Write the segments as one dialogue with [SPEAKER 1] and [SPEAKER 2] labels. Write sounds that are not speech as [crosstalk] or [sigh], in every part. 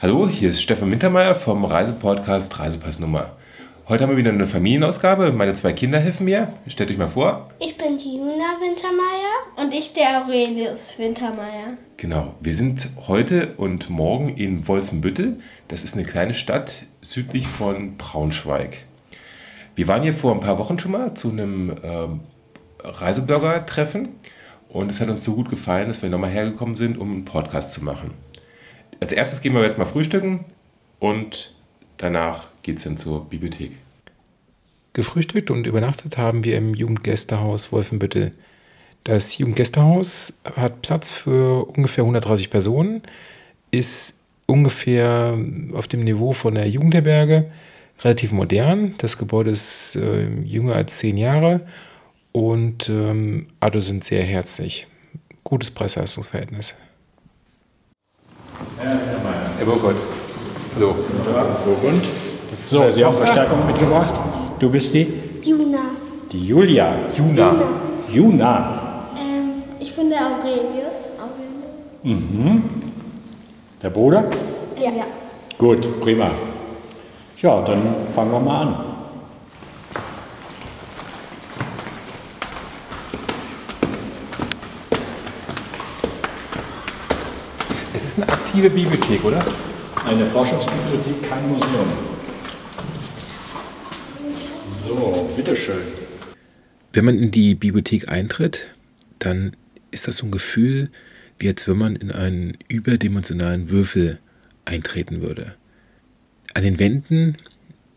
[SPEAKER 1] Hallo, hier ist Stefan Wintermeyer vom Reisepodcast Reisepassnummer. Heute haben wir wieder eine Familienausgabe. Meine zwei Kinder helfen mir. Stellt euch mal vor.
[SPEAKER 2] Ich bin die Juna Wintermeyer.
[SPEAKER 3] Und ich der Aurelius Wintermeyer.
[SPEAKER 1] Genau, wir sind heute und morgen in Wolfenbüttel. Das ist eine kleine Stadt südlich von Braunschweig. Wir waren hier vor ein paar Wochen schon mal zu einem ähm, Reiseblogger-Treffen und es hat uns so gut gefallen, dass wir nochmal hergekommen sind, um einen Podcast zu machen. Als erstes gehen wir jetzt mal frühstücken und danach geht es dann zur Bibliothek.
[SPEAKER 4] Gefrühstückt und übernachtet haben wir im Jugendgästehaus Wolfenbüttel. Das Jugendgästehaus hat Platz für ungefähr 130 Personen, ist ungefähr auf dem Niveau von der Jugendherberge, relativ modern. Das Gebäude ist äh, jünger als zehn Jahre und ähm, alle sind sehr herzlich. Gutes Preis-Leistungsverhältnis.
[SPEAKER 1] Herr Burkhardt, hallo.
[SPEAKER 5] Burgund. So, Sie haben Verstärkung mitgebracht. Du bist die?
[SPEAKER 2] Juna.
[SPEAKER 5] Die Julia.
[SPEAKER 1] Juna.
[SPEAKER 5] Juna.
[SPEAKER 3] Ähm, ich bin der Aurelius. Aurelius.
[SPEAKER 5] Der Bruder?
[SPEAKER 3] Ja. ja.
[SPEAKER 5] Gut, prima. Ja, dann fangen wir mal an.
[SPEAKER 1] Es ist eine aktive Bibliothek, oder?
[SPEAKER 5] Eine Forschungsbibliothek, kein Museum. So, bitteschön.
[SPEAKER 4] Wenn man in die Bibliothek eintritt, dann ist das so ein Gefühl, wie als wenn man in einen überdimensionalen Würfel eintreten würde. An den Wänden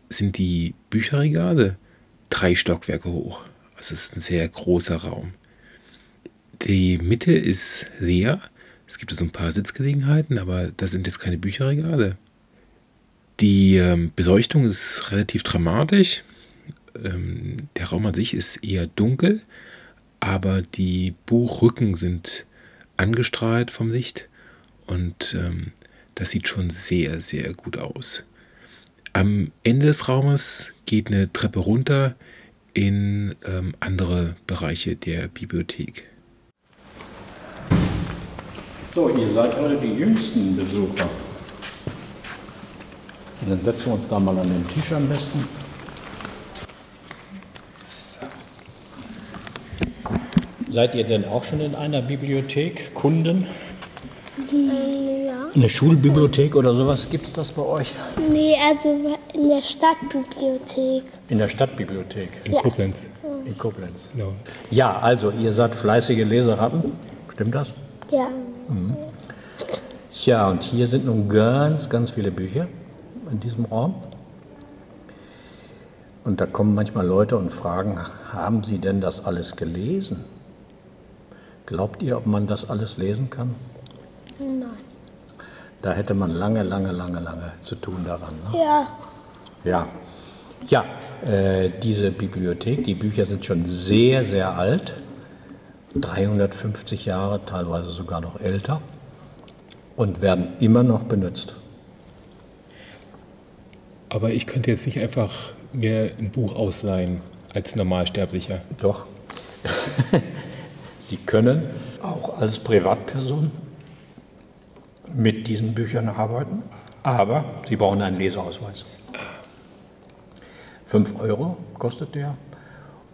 [SPEAKER 4] sind die Bücherregale drei Stockwerke hoch. Also es ist ein sehr großer Raum. Die Mitte ist leer. Es gibt so ein paar Sitzgelegenheiten, aber da sind jetzt keine Bücherregale. Die ähm, Beleuchtung ist relativ dramatisch. Ähm, der Raum an sich ist eher dunkel, aber die Buchrücken sind angestrahlt vom Licht und ähm, das sieht schon sehr, sehr gut aus. Am Ende des Raumes geht eine Treppe runter in andere Bereiche der Bibliothek.
[SPEAKER 5] So, ihr seid heute die jüngsten Besucher. Und dann setzen wir uns da mal an den Tisch am besten. Seid ihr denn auch schon in einer Bibliothek, Kunden?
[SPEAKER 2] Ja.
[SPEAKER 5] Eine Schulbibliothek oder sowas? Gibt es das bei euch?
[SPEAKER 2] Nee, also in der Stadtbibliothek.
[SPEAKER 5] In der Stadtbibliothek
[SPEAKER 4] In Koblenz.
[SPEAKER 5] in Koblenz.
[SPEAKER 4] Genau.
[SPEAKER 5] Ja, also ihr seid fleißige Leseratten. Stimmt das?
[SPEAKER 2] Ja.
[SPEAKER 5] Tja, und hier sind nun ganz, ganz viele Bücher in diesem Raum. Und da kommen manchmal Leute und fragen, haben Sie denn das alles gelesen? Glaubt ihr, ob man das alles lesen kann?
[SPEAKER 2] Nein.
[SPEAKER 5] Da hätte man lange, lange, lange, lange zu tun daran. Ne?
[SPEAKER 2] Ja.
[SPEAKER 5] Ja, ja äh, diese Bibliothek, die Bücher sind schon sehr, sehr alt. 350 Jahre, teilweise sogar noch älter. Und werden immer noch benutzt.
[SPEAKER 4] Aber ich könnte jetzt nicht einfach mir ein Buch ausleihen als Normalsterblicher.
[SPEAKER 5] Doch. [laughs] Sie können auch als Privatperson mit diesen Büchern arbeiten, aber Sie brauchen einen Leseausweis. 5 Euro kostet der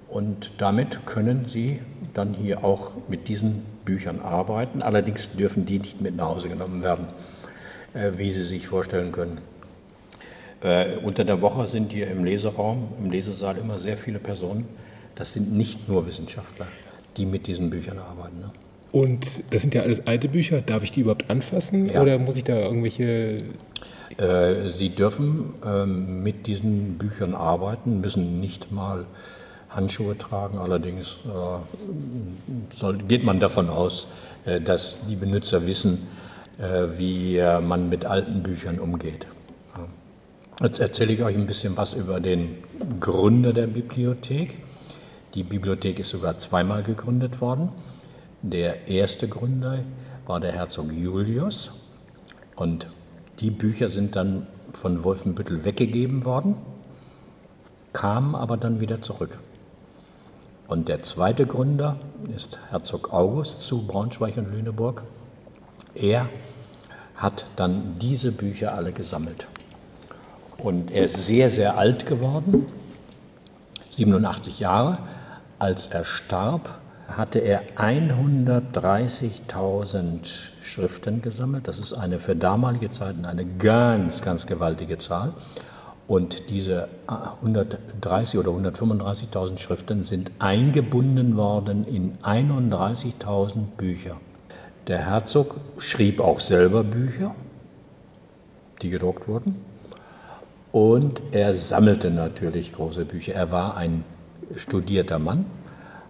[SPEAKER 5] und damit können Sie dann hier auch mit diesen Büchern arbeiten. Allerdings dürfen die nicht mit nach Hause genommen werden, äh, wie Sie sich vorstellen können. Äh, unter der Woche sind hier im Leseraum, im Lesesaal immer sehr viele Personen. Das sind nicht nur Wissenschaftler, die mit diesen Büchern arbeiten. Ne?
[SPEAKER 4] Und das sind ja alles alte Bücher. Darf ich die überhaupt anfassen
[SPEAKER 5] Ja.
[SPEAKER 4] oder muss ich da irgendwelche
[SPEAKER 5] Äh, Sie dürfen ähm, mit diesen Büchern arbeiten, müssen nicht mal Handschuhe tragen. Allerdings äh, soll, geht man davon aus, äh, dass die Benutzer wissen, äh, wie äh, man mit alten Büchern umgeht. Jetzt erzähle ich euch ein bisschen was über den Gründer der Bibliothek. Die Bibliothek ist sogar zweimal gegründet worden. Der erste Gründer war der Herzog Julius und die Bücher sind dann von Wolfenbüttel weggegeben worden, kamen aber dann wieder zurück. Und der zweite Gründer ist Herzog August zu Braunschweig und Lüneburg. Er hat dann diese Bücher alle gesammelt. Und er ist sehr, sehr alt geworden, 87 Jahre. Als er starb, hatte er 130.000 Schriften gesammelt. Das ist eine für damalige Zeiten eine ganz, ganz gewaltige Zahl. Und diese 130 oder 135.000 Schriften sind eingebunden worden in 31.000 Bücher. Der Herzog schrieb auch selber Bücher, die gedruckt wurden. Und er sammelte natürlich große Bücher. Er war ein studierter Mann,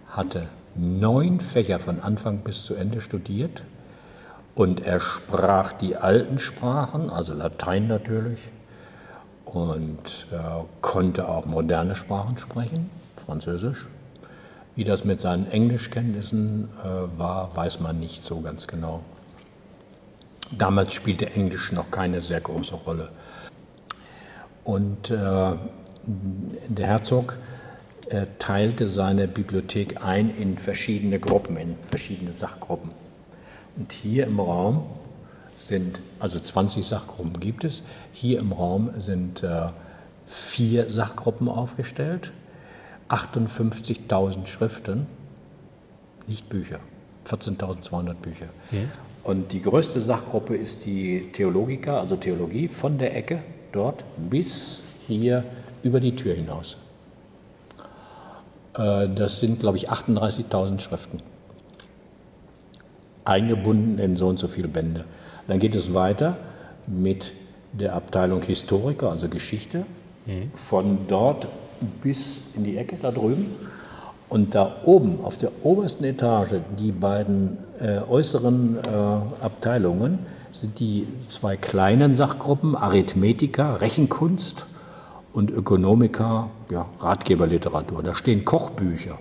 [SPEAKER 5] hatte neun Fächer von Anfang bis zu Ende studiert. Und er sprach die alten Sprachen, also Latein natürlich, und äh, konnte auch moderne Sprachen sprechen, Französisch. Wie das mit seinen Englischkenntnissen äh, war, weiß man nicht so ganz genau. Damals spielte Englisch noch keine sehr große Rolle. Und äh, der Herzog äh, teilte seine Bibliothek ein in verschiedene Gruppen, in verschiedene Sachgruppen. Und hier im Raum sind, also 20 Sachgruppen gibt es, hier im Raum sind äh, vier Sachgruppen aufgestellt, 58.000 Schriften, nicht Bücher, 14.200 Bücher. Ja. Und die größte Sachgruppe ist die Theologica, also Theologie, von der Ecke dort bis hier über die Tür hinaus. Äh, das sind, glaube ich, 38.000 Schriften, eingebunden in so und so viele Bände. Dann geht es weiter mit der Abteilung Historiker, also Geschichte, mhm. von dort bis in die Ecke da drüben. Und da oben, auf der obersten Etage, die beiden äh, äußeren äh, Abteilungen, sind die zwei kleinen Sachgruppen, Arithmetika, Rechenkunst und Ökonomika, ja, Ratgeberliteratur. Da stehen Kochbücher.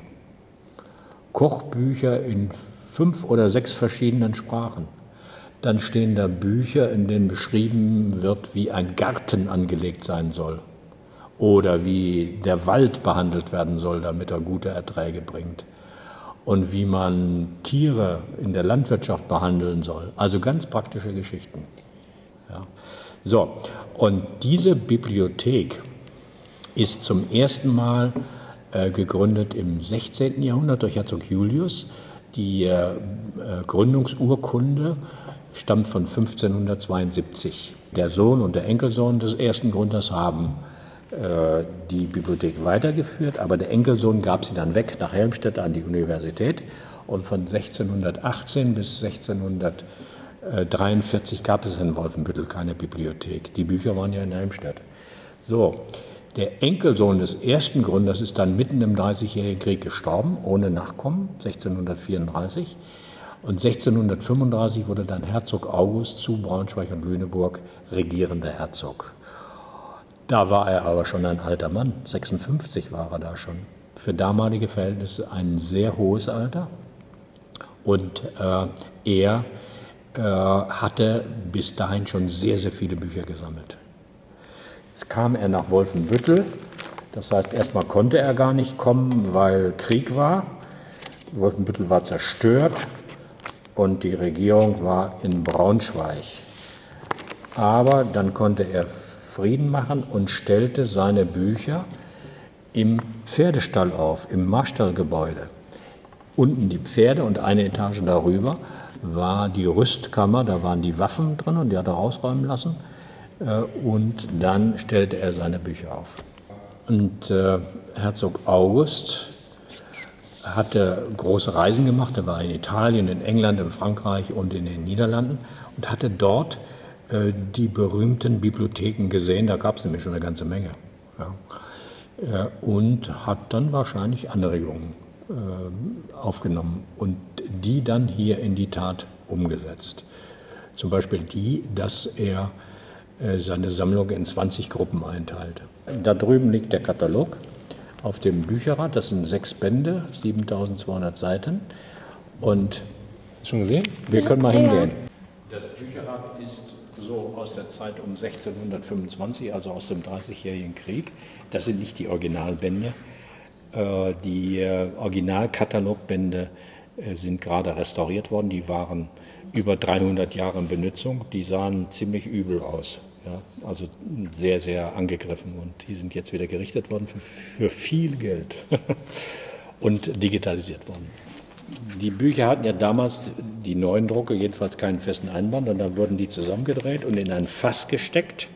[SPEAKER 5] Kochbücher in fünf oder sechs verschiedenen Sprachen. Dann stehen da Bücher, in denen beschrieben wird, wie ein Garten angelegt sein soll oder wie der Wald behandelt werden soll, damit er gute Erträge bringt und wie man Tiere in der Landwirtschaft behandeln soll. Also ganz praktische Geschichten. Ja. So, und diese Bibliothek ist zum ersten Mal äh, gegründet im 16. Jahrhundert durch Herzog Julius. Die äh, äh Gründungsurkunde stammt von 1572. Der Sohn und der Enkelsohn des ersten Gründers haben äh, die Bibliothek weitergeführt, aber der Enkelsohn gab sie dann weg nach Helmstedt an die Universität und von 1618 bis 1643 gab es in Wolfenbüttel keine Bibliothek. Die Bücher waren ja in Helmstedt. So, der Enkelsohn des ersten Gründers ist dann mitten im Dreißigjährigen Krieg gestorben, ohne Nachkommen, 1634. Und 1635 wurde dann Herzog August zu Braunschweig und Lüneburg regierender Herzog. Da war er aber schon ein alter Mann, 56 war er da schon. Für damalige Verhältnisse ein sehr hohes Alter. Und äh, er äh, hatte bis dahin schon sehr, sehr viele Bücher gesammelt. Jetzt kam er nach Wolfenbüttel. Das heißt, erstmal konnte er gar nicht kommen, weil Krieg war. Wolfenbüttel war zerstört und die Regierung war in Braunschweig. Aber dann konnte er Frieden machen und stellte seine Bücher im Pferdestall auf, im Marstallgebäude. Unten die Pferde und eine Etage darüber war die Rüstkammer, da waren die Waffen drin und die hat er rausräumen lassen. Äh, und dann stellte er seine Bücher auf. Und äh, Herzog August hatte große Reisen gemacht. Er war in Italien, in England, in Frankreich und in den Niederlanden und hatte dort äh, die berühmten Bibliotheken gesehen. Da gab es nämlich schon eine ganze Menge. Ja. Äh, und hat dann wahrscheinlich Anregungen äh, aufgenommen und die dann hier in die Tat umgesetzt. Zum Beispiel die, dass er äh, seine Sammlung in 20 Gruppen einteilte. Da drüben liegt der Katalog auf dem Bücherrad. Das sind sechs Bände, 7200 Seiten. Und schon gesehen? Wir können mal hingehen. Das Bücherrad ist so aus der Zeit um 1625, also aus dem Dreißigjährigen Krieg. Das sind nicht die Originalbände. Äh, die äh, Originalkatalogbände äh, sind gerade restauriert worden. Die waren über 300 Jahre in Benutzung. Die sahen ziemlich übel aus. Ja, also sehr, sehr angegriffen. Und die sind jetzt wieder gerichtet worden für, für viel Geld [laughs] und digitalisiert worden. Die Bücher hatten ja damals, die neuen Drucke, jedenfalls keinen festen Einband. Und dann wurden die zusammengedreht und in ein Fass gesteckt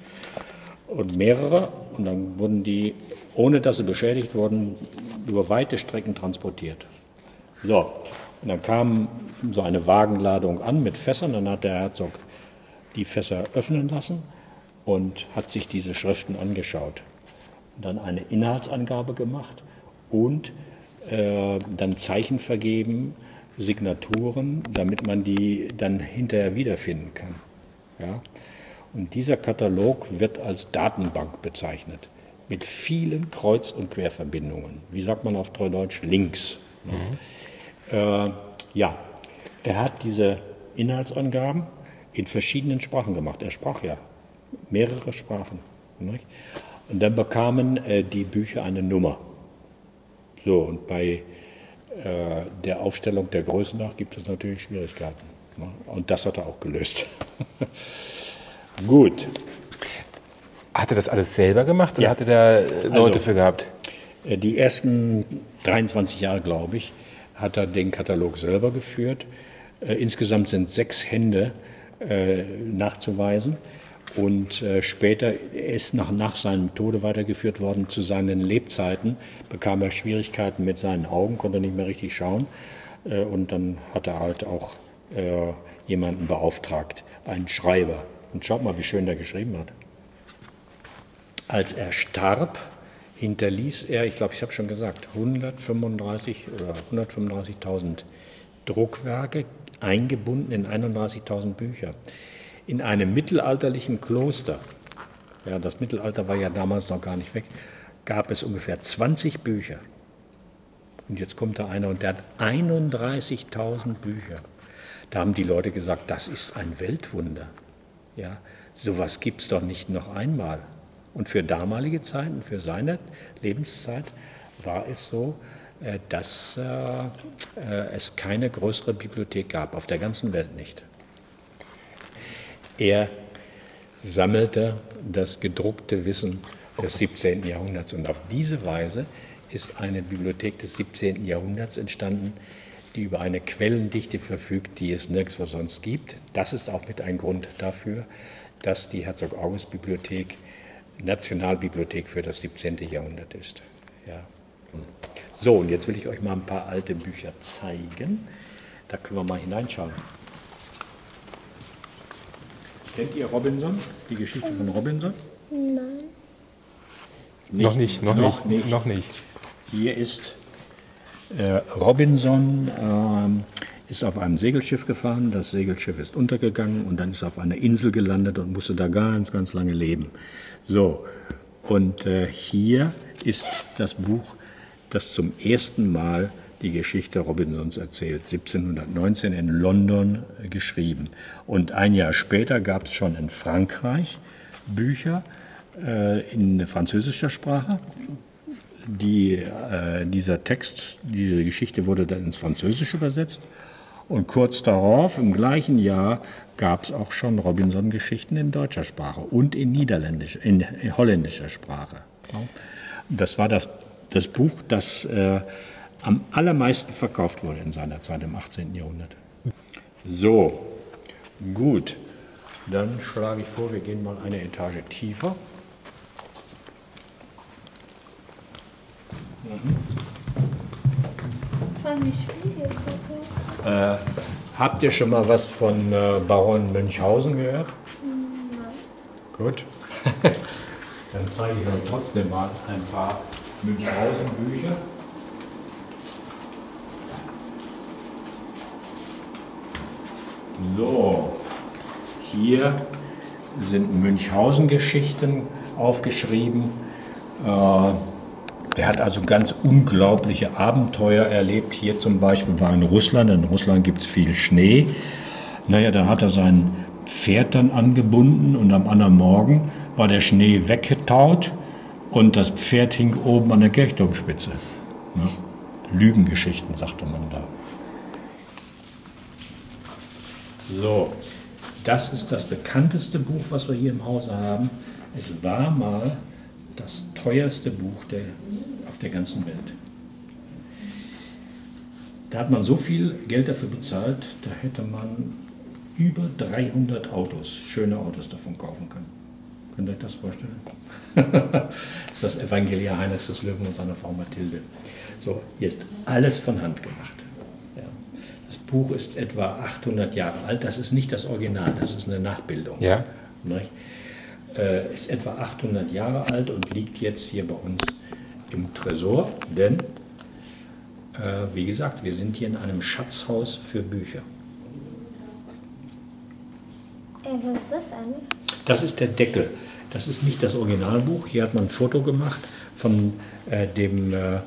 [SPEAKER 5] und mehrere. Und dann wurden die, ohne dass sie beschädigt wurden, über weite Strecken transportiert. So, und dann kam so eine Wagenladung an mit Fässern. Dann hat der Herzog die Fässer öffnen lassen und hat sich diese Schriften angeschaut. Und dann eine Inhaltsangabe gemacht und äh, dann Zeichen vergeben, Signaturen, damit man die dann hinterher wiederfinden kann. Ja? Und dieser Katalog wird als Datenbank bezeichnet, mit vielen Kreuz- und Querverbindungen. Wie sagt man auf Treudeutsch? Links. Mhm. Äh, ja, er hat diese Inhaltsangaben in verschiedenen Sprachen gemacht. Er sprach ja mehrere Sprachen. Nicht? Und dann bekamen äh, die Bücher eine Nummer. So, und bei äh, der Aufstellung der Größen nach gibt es natürlich Schwierigkeiten. Ne? Und das hat er auch gelöst. [laughs] Gut.
[SPEAKER 4] Hat er das alles selber gemacht oder ja. hat er da äh, Leute also, für gehabt?
[SPEAKER 5] Äh, die ersten 23 Jahre, glaube ich, hat er den Katalog selber geführt. Äh, insgesamt sind sechs Hände äh, nachzuweisen. Und äh, später ist nach, nach seinem Tode weitergeführt worden. Zu seinen Lebzeiten bekam er Schwierigkeiten mit seinen Augen, konnte nicht mehr richtig schauen. Äh, und dann hat er halt auch äh, jemanden beauftragt, einen Schreiber. Und schaut mal, wie schön der geschrieben hat. Als er starb, hinterließ er, ich glaube, ich habe schon gesagt, 135 oder 135.000 Druckwerke, eingebunden in 31.000 Bücher in einem mittelalterlichen Kloster, ja, das Mittelalter war ja damals noch gar nicht weg, gab es ungefähr 20 Bücher. Und jetzt kommt da einer und der hat 31.000 Bücher. Da haben die Leute gesagt, das ist ein Weltwunder. Ja, sowas gibt es doch nicht noch einmal. Und für damalige Zeiten, für seine Lebenszeit, war es so, äh, dass äh, äh, es keine größere Bibliothek gab, auf der ganzen Welt nicht. Er sammelte das gedruckte Wissen des 17. Jahrhunderts. Und auf diese Weise ist eine Bibliothek des 17. Jahrhunderts entstanden, die über eine Quellendichte verfügt, die es nirgendwo sonst gibt. Das ist auch mit ein Grund dafür, dass die Herzog-August-Bibliothek Nationalbibliothek für das 17. Jahrhundert ist. Ja. So, und jetzt will ich euch mal ein paar alte Bücher zeigen. Da können wir mal hineinschauen. Kennt ihr Robinson? Die Geschichte von Robinson?
[SPEAKER 2] Nein.
[SPEAKER 4] Nicht, noch nicht, noch, noch nicht, nicht, Noch nicht.
[SPEAKER 5] Hier ist äh, Robinson, äh, ist auf einem Segelschiff gefahren. Das Segelschiff ist untergegangen und dann ist er auf einer Insel gelandet und musste da ganz, ganz lange leben. So, und äh, hier ist das Buch, das zum ersten Mal die Geschichte Robinsons erzählt, 1719 in London geschrieben. Und ein Jahr später gab es schon in Frankreich Bücher äh, in französischer Sprache. Die, äh, dieser Text, diese Geschichte wurde dann ins Französische übersetzt. Und kurz darauf, im gleichen Jahr, gab es auch schon Robinson-Geschichten in deutscher Sprache und in niederländischer, in, in holländischer Sprache. Das war das, das Buch, das äh, am allermeisten verkauft wurde in seiner Zeit im 18. Jahrhundert. So, gut. Dann schlage ich vor, wir gehen mal eine Etage tiefer.
[SPEAKER 2] Mhm.
[SPEAKER 5] Äh, habt ihr schon mal was von äh, Baron Münchhausen gehört?
[SPEAKER 2] Nein.
[SPEAKER 5] Gut. [laughs] Dann zeige ich euch trotzdem mal ein paar Münchhausen-Bücher. So, hier sind Münchhausen-Geschichten aufgeschrieben. Äh, der hat also ganz unglaubliche Abenteuer erlebt. Hier zum Beispiel war in Russland. In Russland gibt es viel Schnee. Naja, da hat er sein Pferd dann angebunden und am anderen Morgen war der Schnee weggetaut und das Pferd hing oben an der Kirchturmspitze. Ne? Lügengeschichten, sagte man da. So, das ist das bekannteste Buch, was wir hier im Hause haben. Es war mal das teuerste Buch der, auf der ganzen Welt. Da hat man so viel Geld dafür bezahlt, da hätte man über 300 Autos, schöne Autos davon kaufen können. Könnt ihr euch das vorstellen? [laughs] das ist das Evangelium Heinrichs des Löwen und seiner Frau Mathilde. So, hier ist alles von Hand gemacht. Das Buch ist etwa 800 Jahre alt. Das ist nicht das Original, das ist eine Nachbildung.
[SPEAKER 1] Ja.
[SPEAKER 5] Nicht? Äh, ist etwa 800 Jahre alt und liegt jetzt hier bei uns im Tresor, denn, äh, wie gesagt, wir sind hier in einem Schatzhaus für Bücher.
[SPEAKER 3] Ey, was ist das eigentlich?
[SPEAKER 5] Das ist der Deckel. Das ist nicht das Originalbuch. Hier hat man ein Foto gemacht von äh, dem äh,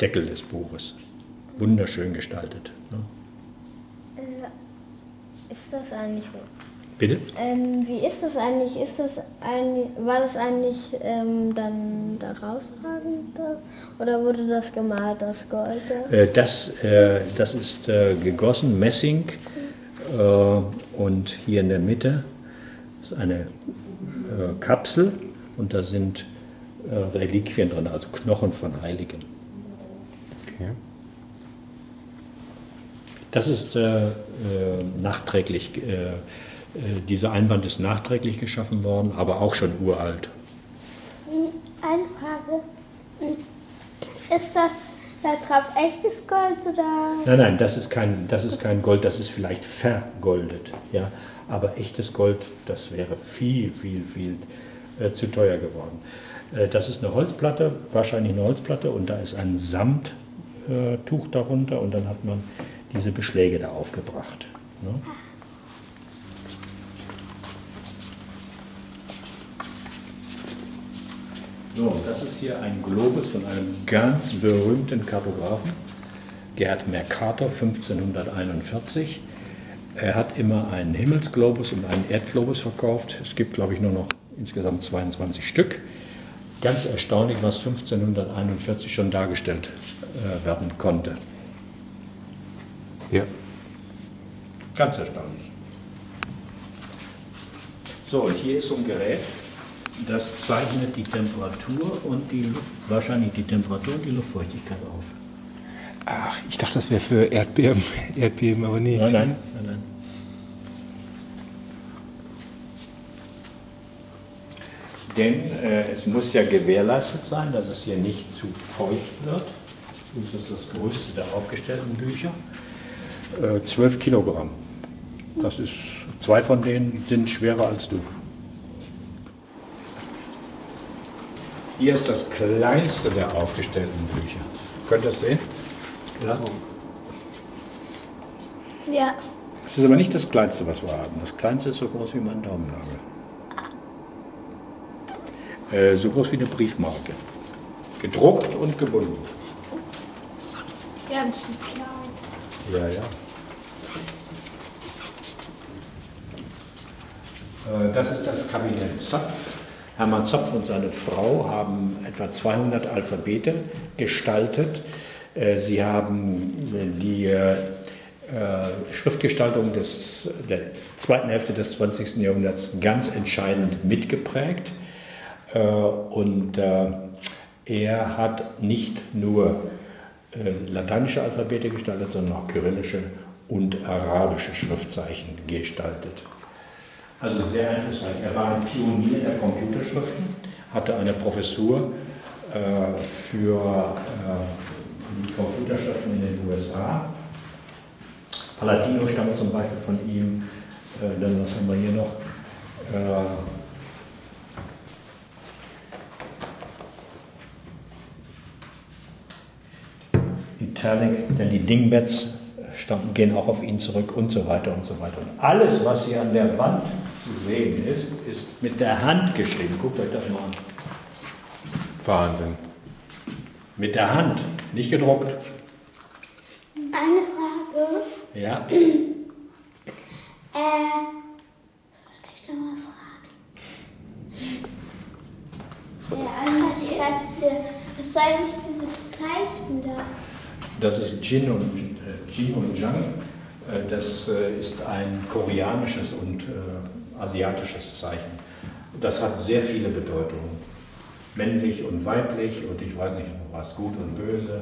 [SPEAKER 5] Deckel des Buches. Wunderschön gestaltet. Ne?
[SPEAKER 3] Ist das eigentlich.
[SPEAKER 5] Bitte?
[SPEAKER 3] Ähm, wie ist das eigentlich? Ist das eigentlich war das eigentlich ähm, dann da raustragend? Oder wurde das gemalt, das Gold? da?
[SPEAKER 5] Äh, das, äh, das ist äh, gegossen, Messing. Äh, und hier in der Mitte ist eine äh, Kapsel und da sind äh, Reliquien drin, also Knochen von Heiligen.
[SPEAKER 1] Okay.
[SPEAKER 5] Das ist nachträglich, äh, äh, dieser Einband ist nachträglich geschaffen worden, aber auch schon uralt.
[SPEAKER 2] Eine Frage. Ist das da drauf echtes Gold oder?
[SPEAKER 5] Nein, nein, das ist kein, das ist kein Gold, das ist vielleicht vergoldet. Ja? Aber echtes Gold, das wäre viel, viel, viel äh, zu teuer geworden. Äh, das ist eine Holzplatte, wahrscheinlich eine Holzplatte, und da ist ein Samttuch äh, darunter und dann hat man diese Beschläge da aufgebracht. Ne? So, das ist hier ein Globus von einem ganz berühmten Kartografen, Gerd Mercator, 1541. Er hat immer einen Himmelsglobus und einen Erdglobus verkauft. Es gibt, glaube ich, nur noch insgesamt 22 Stück. Ganz erstaunlich, was 1541 schon dargestellt äh, werden konnte.
[SPEAKER 1] Ja.
[SPEAKER 5] Ganz erstaunlich. So, und hier ist so ein Gerät, das zeichnet die Temperatur und die Luft, wahrscheinlich die Temperatur und die Luftfeuchtigkeit auf.
[SPEAKER 1] Ach, ich dachte, das wäre für Erdbeben, [laughs] Erdbeben, aber nee.
[SPEAKER 5] Nein, nein, nein, nein. Denn äh, es muss ja gewährleistet sein, dass es hier nicht zu feucht wird. Das ist das größte der aufgestellten Bücher. Äh, 12 Kilogramm. Das ist, zwei von denen sind schwerer als du. Hier ist das kleinste der aufgestellten Bücher. Könnt ihr das sehen? Ja.
[SPEAKER 2] Ja.
[SPEAKER 5] Es ist aber nicht das kleinste, was wir haben. Das kleinste ist so groß wie mein Daumennagel. Äh, so groß wie eine Briefmarke. Gedruckt und gebunden.
[SPEAKER 2] Ganz klein.
[SPEAKER 5] Ja, ja. Äh, Das ist das Kabinett Zapf. Hermann Zapf und seine Frau haben etwa 200 Alphabete gestaltet. Äh, Sie haben äh, die äh, äh, Schriftgestaltung des, der zweiten Hälfte des 20. Jahrhunderts ganz entscheidend mitgeprägt. Äh, Und äh, er hat nicht nur äh, lateinische Alphabete gestaltet, sondern auch kyrillische und arabische Schriftzeichen gestaltet. Also sehr einflussreich. Er war ein Pionier der Computerschriften, hatte eine Professur äh, für äh, die Computerschriften in den USA. Palatino stammt zum Beispiel von ihm. Äh, dann was haben wir hier noch? Äh, Italic, denn die Dingbats stammen, gehen auch auf ihn zurück und so weiter und so weiter. Und alles, was hier an der Wand zu sehen ist, ist mit der Hand geschrieben. Guckt euch das mal an.
[SPEAKER 1] Wahnsinn.
[SPEAKER 5] Mit der Hand, nicht gedruckt.
[SPEAKER 2] Eine Frage.
[SPEAKER 5] Ja. [clears throat]
[SPEAKER 2] Äh, soll ich doch mal fragen? Ja, einmal die erste. Was soll eigentlich dieses Zeichen da?
[SPEAKER 5] Das ist Jin und, Jin und Zhang. Äh, das äh, ist ein koreanisches und äh, asiatisches Zeichen. Das hat sehr viele Bedeutungen. Männlich und weiblich und ich weiß nicht was, gut und böse.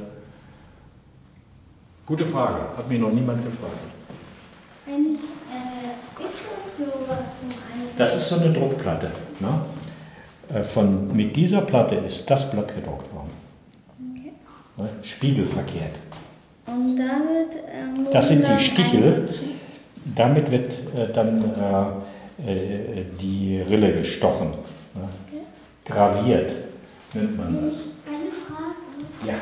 [SPEAKER 5] Gute Frage, hat mir noch niemand gefragt.
[SPEAKER 3] Wenn, äh, ist das sowas so
[SPEAKER 5] Das ist so eine Druckplatte. Ne? Von, mit dieser Platte ist das Blatt gedruckt worden. Okay. Ne? Spiegelverkehrt.
[SPEAKER 3] Und damit. Ähm,
[SPEAKER 5] das sind die Stichel. Damit wird äh, dann äh, äh, die Rille gestochen. Ne? Okay. Graviert nennt man das.
[SPEAKER 3] Eine Frage.
[SPEAKER 5] Ja.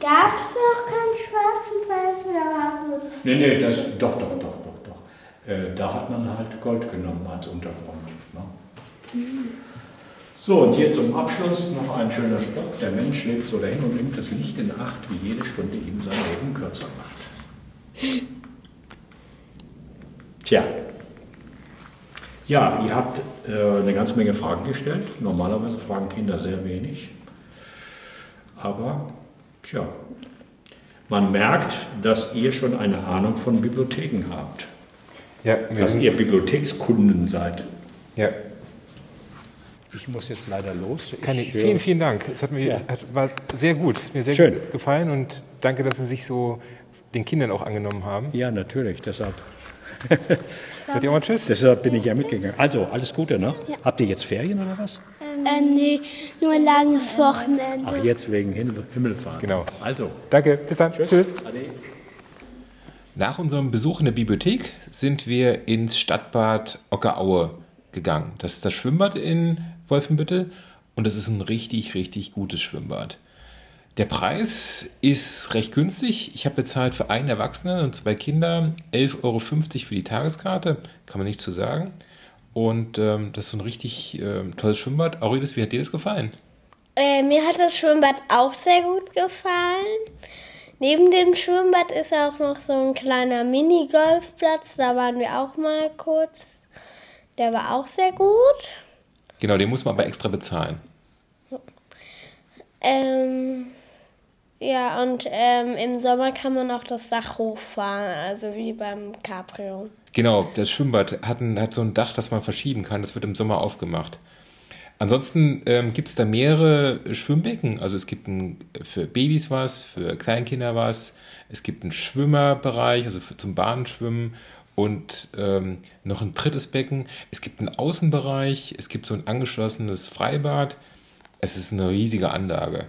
[SPEAKER 3] Gab es noch kein Schwarz und Weiß oder war es?
[SPEAKER 5] Nee, nee, das, doch, doch, doch, doch, doch. Äh, da hat man halt Gold genommen als Untergrund. Ne? Mhm. So, und hier zum Abschluss noch ein schöner Spruch. Der Mensch lebt so dahin und nimmt das Licht in Acht, wie jede Stunde ihm sein Leben kürzer macht. Tja. Ja, ihr habt äh, eine ganze Menge Fragen gestellt. Normalerweise fragen Kinder sehr wenig. Aber, tja, man merkt, dass ihr schon eine Ahnung von Bibliotheken habt. Ja, dass ihr Bibliothekskunden seid.
[SPEAKER 1] Ja,
[SPEAKER 5] ich muss jetzt leider los.
[SPEAKER 1] Keine, vielen, vielen Dank. Es hat mir ja. hat, war sehr gut, mir sehr
[SPEAKER 5] Schön.
[SPEAKER 1] gut gefallen und danke, dass Sie sich so den Kindern auch angenommen haben.
[SPEAKER 5] Ja, natürlich, deshalb. [laughs]
[SPEAKER 1] Seid ihr auch mal Tschüss?
[SPEAKER 5] Deshalb bin ich ja mitgegangen. Also, alles Gute, ne? Ja. Habt ihr jetzt Ferien oder was?
[SPEAKER 2] Ähm, äh, nee, nur ein langes Wochenende.
[SPEAKER 5] Ach, jetzt wegen Himmelfahrt.
[SPEAKER 1] Genau.
[SPEAKER 5] Also.
[SPEAKER 1] Danke, bis dann. Tschüss. Tschüss. Nach unserem Besuch in der Bibliothek sind wir ins Stadtbad Ockeraue gegangen. Das ist das Schwimmbad in Wolfenbüttel und es ist ein richtig, richtig gutes Schwimmbad. Der Preis ist recht günstig. Ich habe bezahlt für einen Erwachsenen und zwei Kinder 11,50 Euro für die Tageskarte. Kann man nicht zu sagen. Und ähm, das ist so ein richtig äh, tolles Schwimmbad. Aurelius, wie hat dir das gefallen?
[SPEAKER 3] Äh, mir hat das Schwimmbad auch sehr gut gefallen. Neben dem Schwimmbad ist auch noch so ein kleiner Minigolfplatz. Da waren wir auch mal kurz. Der war auch sehr gut.
[SPEAKER 1] Genau, den muss man aber extra bezahlen.
[SPEAKER 3] Ähm, ja, und ähm, im Sommer kann man auch das Dach hochfahren, also wie beim Cabrio.
[SPEAKER 1] Genau, das Schwimmbad hat, ein, hat so ein Dach, das man verschieben kann. Das wird im Sommer aufgemacht. Ansonsten ähm, gibt es da mehrere Schwimmbecken. Also es gibt ein, für Babys was, für Kleinkinder was. Es gibt einen Schwimmerbereich, also für, zum Bahnschwimmen und ähm, noch ein drittes Becken. Es gibt einen Außenbereich, es gibt so ein angeschlossenes Freibad. Es ist eine riesige Anlage.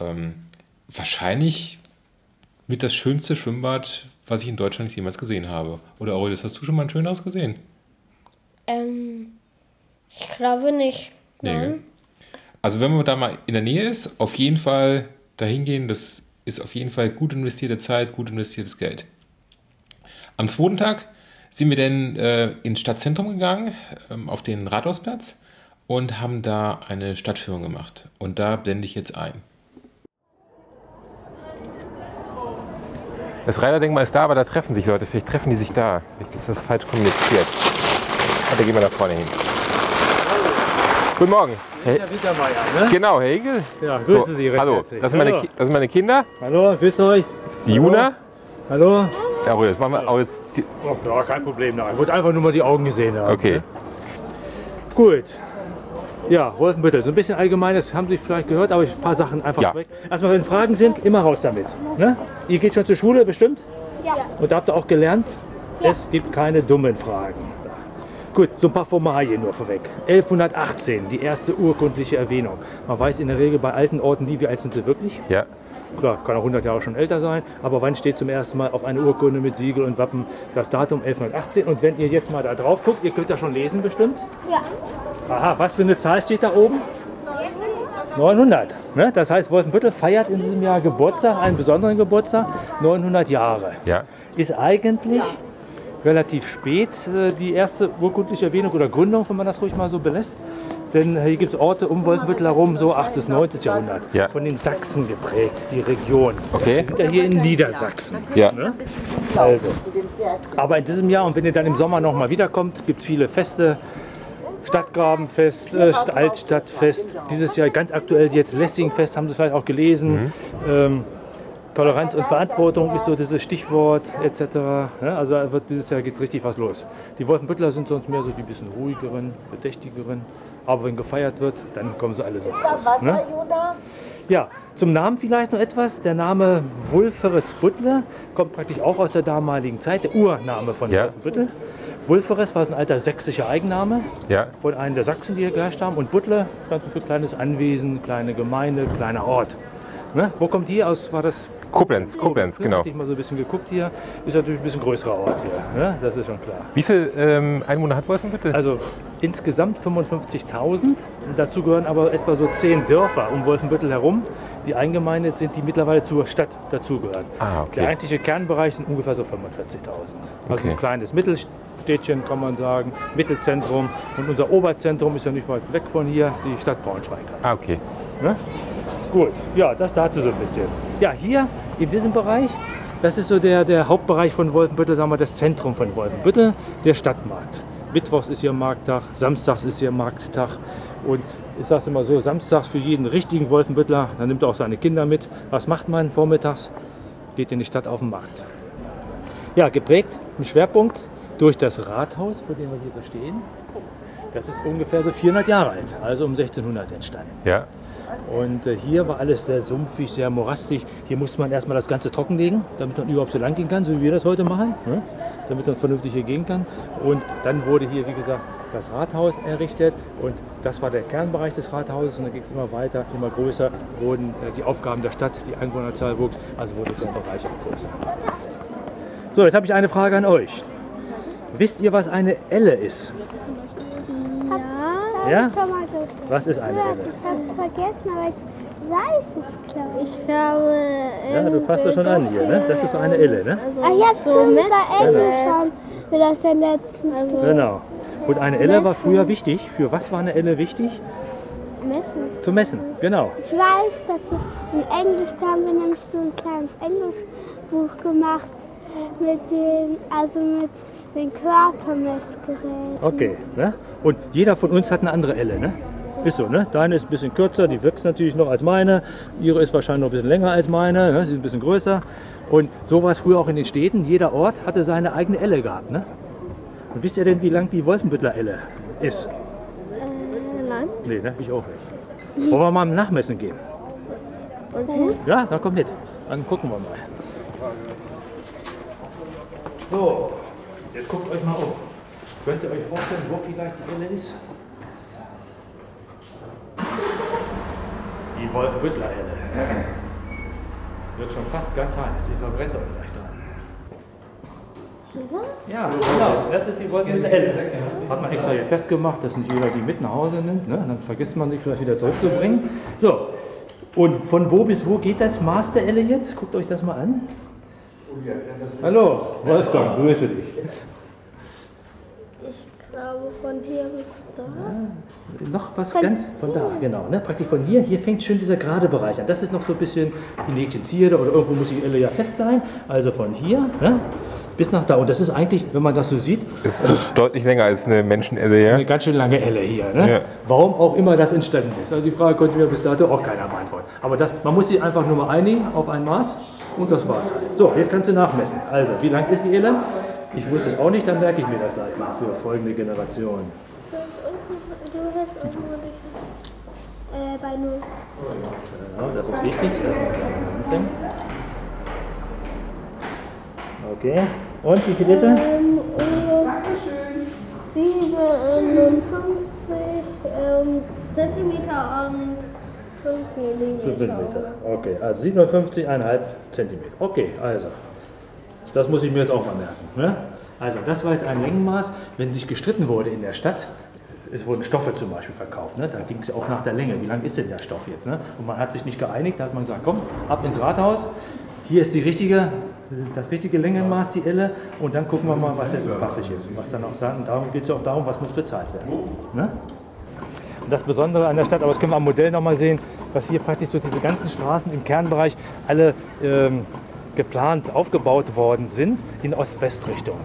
[SPEAKER 1] Ähm, wahrscheinlich mit das schönste Schwimmbad, was ich in Deutschland jemals gesehen habe. Oder Aurelius, hast du schon mal ein schöneres gesehen?
[SPEAKER 3] Ähm, ich glaube nicht. Nein. Nee,
[SPEAKER 1] also wenn man da mal in der Nähe ist, auf jeden Fall dahin gehen. Das ist auf jeden Fall gut investierte Zeit, gut investiertes Geld. Am zweiten Tag sind wir dann äh, ins Stadtzentrum gegangen, ähm, auf den Rathausplatz und haben da eine Stadtführung gemacht. Und da blende ich jetzt ein. Das Reiterdenkmal ist da, aber da treffen sich Leute. Vielleicht treffen die sich da. Vielleicht ist das falsch kommuniziert. Da gehen wir nach vorne hin. Guten Morgen.
[SPEAKER 6] Herr ne?
[SPEAKER 1] Genau, Herr Engel.
[SPEAKER 6] Ja, grüße
[SPEAKER 1] so,
[SPEAKER 6] Sie recht
[SPEAKER 1] Hallo, das sind, meine, das sind meine Kinder.
[SPEAKER 6] Hallo, grüß euch.
[SPEAKER 1] Das ist die Juna.
[SPEAKER 6] Hallo.
[SPEAKER 1] Ja, Ruhe, das machen wir aus.
[SPEAKER 6] Ach, ja, kein Problem. Nein. Ich wollte einfach nur mal die Augen gesehen haben.
[SPEAKER 1] Okay.
[SPEAKER 6] Ne? Gut. Ja, Wolfenbüttel. So ein bisschen allgemeines haben Sie vielleicht gehört, aber ein paar Sachen einfach
[SPEAKER 1] ja.
[SPEAKER 6] weg. Erstmal, wenn Fragen sind, immer raus damit. Ne? Ihr geht schon zur Schule, bestimmt?
[SPEAKER 3] Ja.
[SPEAKER 6] Und da habt ihr auch gelernt, ja. es gibt keine dummen Fragen. Gut, so ein paar Formalien nur vorweg. 1118, die erste urkundliche Erwähnung. Man weiß in der Regel bei alten Orten nie, wie alt sind sie wirklich.
[SPEAKER 1] Ja.
[SPEAKER 6] Klar, kann auch 100 Jahre schon älter sein, aber wann steht zum ersten Mal auf einer Urkunde mit Siegel und Wappen das Datum 1118? Und wenn ihr jetzt mal da drauf guckt, ihr könnt das schon lesen bestimmt?
[SPEAKER 3] Ja.
[SPEAKER 6] Aha, was für eine Zahl steht da oben? 900. Ne? Das heißt, Wolfenbüttel feiert in diesem Jahr Geburtstag, einen besonderen Geburtstag, 900 Jahre.
[SPEAKER 1] Ja.
[SPEAKER 6] Ist eigentlich relativ spät äh, die erste urkundliche Erwähnung oder Gründung, wenn man das ruhig mal so belässt. Denn hier gibt es Orte um Wolfenbüttel herum, so 8. bis 9. Jahrhundert.
[SPEAKER 1] Ja.
[SPEAKER 6] Von den Sachsen geprägt, die Region.
[SPEAKER 1] Okay.
[SPEAKER 6] Wir sind ja hier in Niedersachsen.
[SPEAKER 1] Ja.
[SPEAKER 6] Ne? Also. Aber in diesem Jahr, und wenn ihr dann im Sommer nochmal wiederkommt, gibt es viele Feste. Stadtgrabenfest, äh, Altstadtfest. Dieses Jahr ganz aktuell jetzt Lessingfest, haben Sie vielleicht auch gelesen. Mhm. Ähm, Toleranz und Verantwortung ist so dieses Stichwort etc. Ja, also da wird dieses Jahr geht richtig was los. Die Wolfenbüttler sind sonst mehr so die bisschen ruhigeren, bedächtigeren. Aber wenn gefeiert wird, dann kommen sie alle so raus. Ne? Ja, zum Namen vielleicht noch etwas. Der Name Wulferes Butler kommt praktisch auch aus der damaligen Zeit, der Urname von
[SPEAKER 1] Ja.
[SPEAKER 6] Wolfenbüttel. Wulferes war so ein alter sächsischer Eigenname
[SPEAKER 1] Ja.
[SPEAKER 6] von einem der Sachsen, die hier gleich haben. Und Butler stand so für kleines Anwesen, kleine Gemeinde, kleiner Ort. Ne? Wo kommt die aus? War das
[SPEAKER 1] Koblenz, Koblenz, genau.
[SPEAKER 6] Ich mal so ein bisschen geguckt hier. Ist natürlich ein bisschen größerer Ort hier. Ne? Das ist schon klar.
[SPEAKER 1] Wie viele ähm, Einwohner hat Wolfenbüttel?
[SPEAKER 6] Also insgesamt 55.000. Dazu gehören aber etwa so zehn Dörfer um Wolfenbüttel herum, die eingemeindet sind, die mittlerweile zur Stadt dazugehören.
[SPEAKER 1] Ah, okay.
[SPEAKER 6] Der eigentliche Kernbereich sind ungefähr so 45.000. Also
[SPEAKER 1] Okay.
[SPEAKER 6] ein kleines Mittelstädtchen kann man sagen, Mittelzentrum. Und unser Oberzentrum ist ja nicht weit weg von hier, die Stadt Braunschweig.
[SPEAKER 1] ah, okay.
[SPEAKER 6] Ne? Gut, ja, das dazu so ein bisschen. Ja, hier in diesem Bereich, das ist so der, der Hauptbereich von Wolfenbüttel, sagen wir das Zentrum von Wolfenbüttel, der Stadtmarkt. Mittwochs ist hier Markttag, samstags ist hier Markttag und ich sage immer so, samstags für jeden richtigen Wolfenbüttler, dann nimmt er auch seine Kinder mit. Was macht man vormittags? Geht in die Stadt auf den Markt. Ja, geprägt im Schwerpunkt durch das Rathaus, vor dem wir hier so stehen. Das ist ungefähr so 400 Jahre alt, also um 1600 entstanden.
[SPEAKER 1] Ja.
[SPEAKER 6] Und äh, hier war alles sehr sumpfig, sehr morastig. Hier musste man erstmal das Ganze trockenlegen, damit man überhaupt so lang gehen kann, so wie wir das heute machen, ne? damit man vernünftig hier gehen kann. Und dann wurde hier, wie gesagt, das Rathaus errichtet und das war der Kernbereich des Rathauses und dann ging es immer weiter, immer größer wurden äh, die Aufgaben der Stadt, die Einwohnerzahl wuchs, also wurde der Bereich auch größer. So, jetzt habe ich eine Frage an euch. Wisst ihr, was eine Elle ist?
[SPEAKER 2] Ja,
[SPEAKER 6] Ja?
[SPEAKER 2] gehört.
[SPEAKER 6] Was ist eine Elle?
[SPEAKER 2] Ich habe vergessen, aber ich weiß es, glaube ich.
[SPEAKER 3] Ich glaube.
[SPEAKER 6] Ja, du fasst das schon an hier, ne? Das ist so eine Elle, ne?
[SPEAKER 2] Ah ja, stimmt, da Ende
[SPEAKER 6] Genau.
[SPEAKER 2] Für das ja letztens
[SPEAKER 6] Genau. Und eine Elle war früher wichtig. Für was war eine Elle wichtig?
[SPEAKER 2] messen.
[SPEAKER 6] Zum Messen, genau.
[SPEAKER 2] Ich weiß, dass wir in Englisch, da haben wir nämlich so ein kleines Englischbuch gemacht mit den, also mit den Körpermessgeräten.
[SPEAKER 6] Okay. Ne? Und jeder von uns hat eine andere Elle, ne? Ist so, ne? Deine ist ein bisschen kürzer, die wächst natürlich noch als meine. Ihre ist wahrscheinlich noch ein bisschen länger als meine, ne? sie ist ein bisschen größer. Und so war es früher auch in den Städten. Jeder Ort hatte seine eigene Elle gehabt, ne? Und wisst ihr denn, wie lang die Wolfenbüttler Elle ist?
[SPEAKER 3] Nein.
[SPEAKER 6] Nee, ne? Ich auch nicht. Wollen wir mal nachmessen gehen? Ja, dann komm mit. Dann gucken wir mal. So, jetzt guckt euch mal um. Könnt ihr euch vorstellen, wo vielleicht die Elle ist? Die Wolfbüttler-Elle. Wird schon fast ganz heiß. Die verbrennt euch gleich dran. Ja, genau. Das ist die Wolfenbüttler-Elle. Hat man extra hier festgemacht, dass nicht jeder die mit nach Hause nimmt. Ne? Dann vergisst man sie vielleicht wieder zurückzubringen. So, und von wo bis wo geht das Maß der Elle jetzt? Guckt euch das mal an. Hallo, Wolfgang, grüße dich.
[SPEAKER 3] Ich glaube von hier bis da.
[SPEAKER 6] Noch was ganz von da, genau. Ne? Praktisch von hier, hier fängt schön dieser gerade Bereich an. Das ist noch so ein bisschen die nächste Zierde oder irgendwo muss die Elle ja fest sein. Also von hier ne? bis nach da. Und das ist eigentlich, wenn man das so sieht,
[SPEAKER 1] Ist deutlich länger als eine Menschenelle, ja?
[SPEAKER 6] eine ganz schön lange Elle hier. Ne?
[SPEAKER 1] Ja.
[SPEAKER 6] Warum auch immer das entstanden ist. Also die Frage konnte mir bis dato auch keiner beantworten. Aber das, man muss sich einfach nur mal einigen auf ein Maß und das war's. So, jetzt kannst du nachmessen. Also, wie lang ist die Elle? Ich wusste es auch nicht, dann merke ich mir das gleich mal für folgende Generationen.
[SPEAKER 3] Du hast offensichtlich.
[SPEAKER 2] Äh, bei null.
[SPEAKER 6] Genau, das ist wichtig. Okay. Und wie viel ist er?
[SPEAKER 3] Ähm, äh, 57 ähm, Zentimeter und 5
[SPEAKER 6] 5
[SPEAKER 3] Millimeter.
[SPEAKER 6] mm. Okay, also 57,5 cm. Okay, also. Das muss ich mir jetzt auch mal merken. Ne? Also, das war jetzt ein Längenmaß. Wenn sich gestritten wurde in der Stadt, es wurden Stoffe zum Beispiel verkauft. Ne? Da ging es auch nach der Länge. Wie lang ist denn der Stoff jetzt? Ne? Und man hat sich nicht geeinigt. Da hat man gesagt, komm, ab ins Rathaus. Hier ist die richtige, das richtige Längenmaß, die Elle. Und dann gucken wir mal, was jetzt passig ist. Und was dann auch sagen. Darum geht es ja auch darum, was muss bezahlt werden. Ne? Und das Besondere an der Stadt, aber das können wir am Modell nochmal sehen, dass hier praktisch so diese ganzen Straßen im Kernbereich alle ähm, geplant aufgebaut worden sind in Ost-West-Richtung.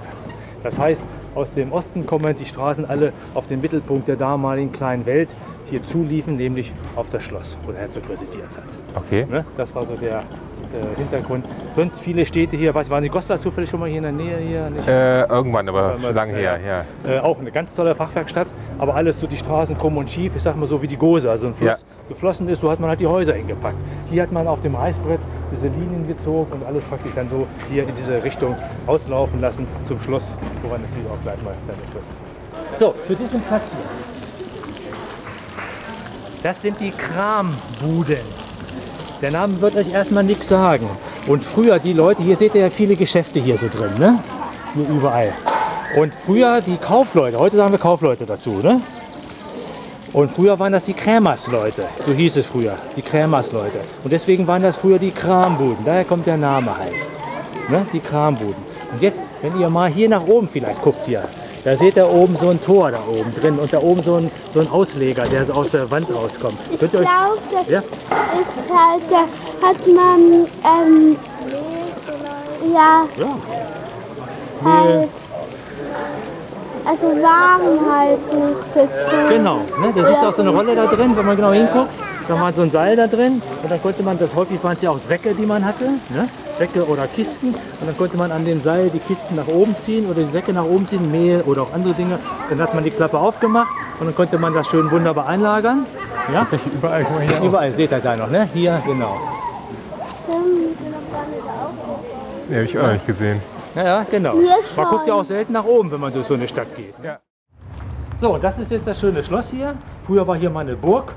[SPEAKER 6] Das heißt, aus dem Osten kommen die Straßen alle auf den Mittelpunkt der damaligen kleinen Welt hier zuliefen, nämlich auf das Schloss, wo der Herzog residiert hat.
[SPEAKER 1] Okay.
[SPEAKER 6] Ne? Das war so der äh, Hintergrund. Sonst viele Städte hier, was waren die Goslar zufällig schon mal hier in der Nähe hier?
[SPEAKER 1] Äh, irgendwann, aber schon lange her, ja.
[SPEAKER 6] Äh, auch eine ganz tolle Fachwerkstatt, aber alles so die Straßen krumm und schief, ich sag mal so wie die Gose, also ein Fluss
[SPEAKER 1] Ja.
[SPEAKER 6] Geflossen ist, so hat man halt die Häuser hingepackt. Hier hat man auf dem Reißbrett diese Linien gezogen und alles praktisch dann so hier in diese Richtung auslaufen lassen zum Schluss, woran natürlich auch gleich mal dann wird. So, zu diesem Platz hier. Das sind die Krambuden. Der Name wird euch erstmal nichts sagen. Und früher die Leute, hier seht ihr ja viele Geschäfte hier so drin, ne? Hier überall. Und früher die Kaufleute, heute sagen wir Kaufleute dazu, ne? Und früher waren das die Krämersleute, so hieß es früher, die Krämersleute. Und deswegen waren das früher die Krambuden, daher kommt der Name halt. Ne? Die Krambuden. Und jetzt, wenn ihr mal hier nach oben vielleicht guckt hier, da seht ihr oben so ein Tor da oben drin und da oben so ein, so ein Ausleger, der so aus der Wand rauskommt.
[SPEAKER 2] Ich glaube, das
[SPEAKER 6] Ja?
[SPEAKER 2] ist halt, da hat man, ähm, ja,
[SPEAKER 6] Ja,
[SPEAKER 2] halt, also Waren halt hochgezogen.
[SPEAKER 6] Genau, ne? da siehst du auch so eine Rolle da drin, wenn man genau hinguckt. Da war so ein Seil da drin und dann konnte man, das häufig waren es ja auch Säcke, die man hatte, ne? Säcke oder Kisten. Und dann konnte man an dem Seil die Kisten nach oben ziehen oder die Säcke nach oben ziehen, Mehl oder auch andere Dinge. Dann hat man die Klappe aufgemacht und dann konnte man das schön wunderbar einlagern. Ja? [laughs]
[SPEAKER 1] Überall, guck mal hier.
[SPEAKER 6] Überall seht ihr da noch, ne? Hier, genau.
[SPEAKER 1] Nee, habe ich auch nicht gesehen.
[SPEAKER 6] Ja, ja, genau. Man guckt ja auch selten nach oben, wenn man durch so eine Stadt geht.
[SPEAKER 1] Ja.
[SPEAKER 6] So, das ist jetzt das schöne Schloss hier. Früher war hier mal eine Burg.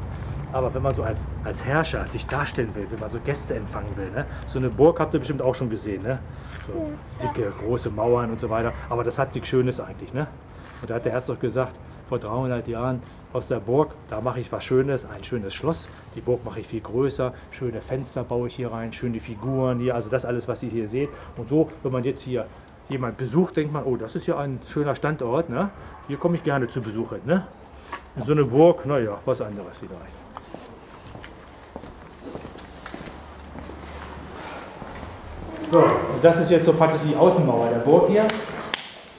[SPEAKER 6] Aber wenn man so als, als Herrscher sich darstellen will, wenn man so Gäste empfangen will, ne? so eine Burg habt ihr bestimmt auch schon gesehen. Ne? So dicke, große Mauern und so weiter. Aber das hat nichts Schönes eigentlich. Ne? Und da hat der Herzog gesagt, vor 300 Jahren, aus der Burg, da mache ich was Schönes, ein schönes Schloss. Die Burg mache ich viel größer, schöne Fenster baue ich hier rein, schöne Figuren hier, also das alles, was ihr hier seht. Und so, wenn man jetzt hier jemand besucht, denkt man, oh, das ist ja ein schöner Standort. Ne? Hier komme ich gerne zu Besuch. Ne? In so eine Burg, naja, was anderes vielleicht. So, und das ist jetzt so praktisch die Außenmauer der Burg hier.